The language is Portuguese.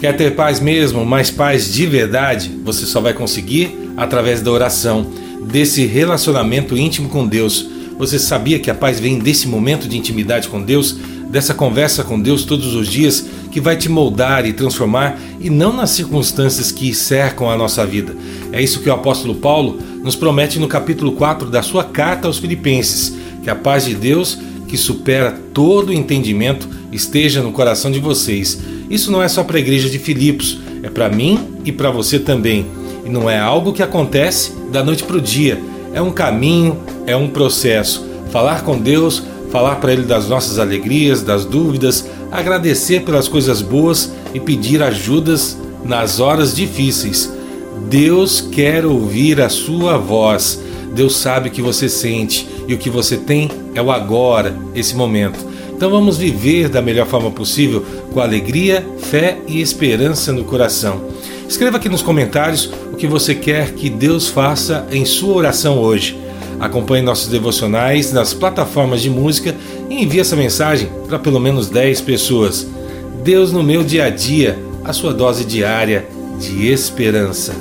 Quer ter paz mesmo, mas paz de verdade, você só vai conseguir através da oração, desse relacionamento íntimo com Deus. Você sabia que a paz vem desse momento de intimidade com Deus, dessa conversa com Deus todos os dias, que vai te moldar e transformar e não nas circunstâncias que cercam a nossa vida. É isso que o apóstolo Paulo nos promete no capítulo 4 da sua carta aos Filipenses, que a paz de Deus, que supera todo o entendimento, esteja no coração de vocês. Isso não é só para a igreja de Filipos, é para mim e para você também. E não é algo que acontece da noite para o dia, é um caminho, é um processo. Falar com Deus, falar para Ele das nossas alegrias, das dúvidas, agradecer pelas coisas boas e pedir ajudas nas horas difíceis. Deus quer ouvir a sua voz. Deus sabe o que você sente e o que você tem é o agora, esse momento. Então vamos viver da melhor forma possível, com alegria, fé e esperança no coração. Escreva aqui nos comentários o que você quer que Deus faça em sua oração hoje. Acompanhe nossos devocionais nas plataformas de música e envie essa mensagem para pelo menos 10 pessoas. Deus no meu dia a dia, a sua dose diária de esperança.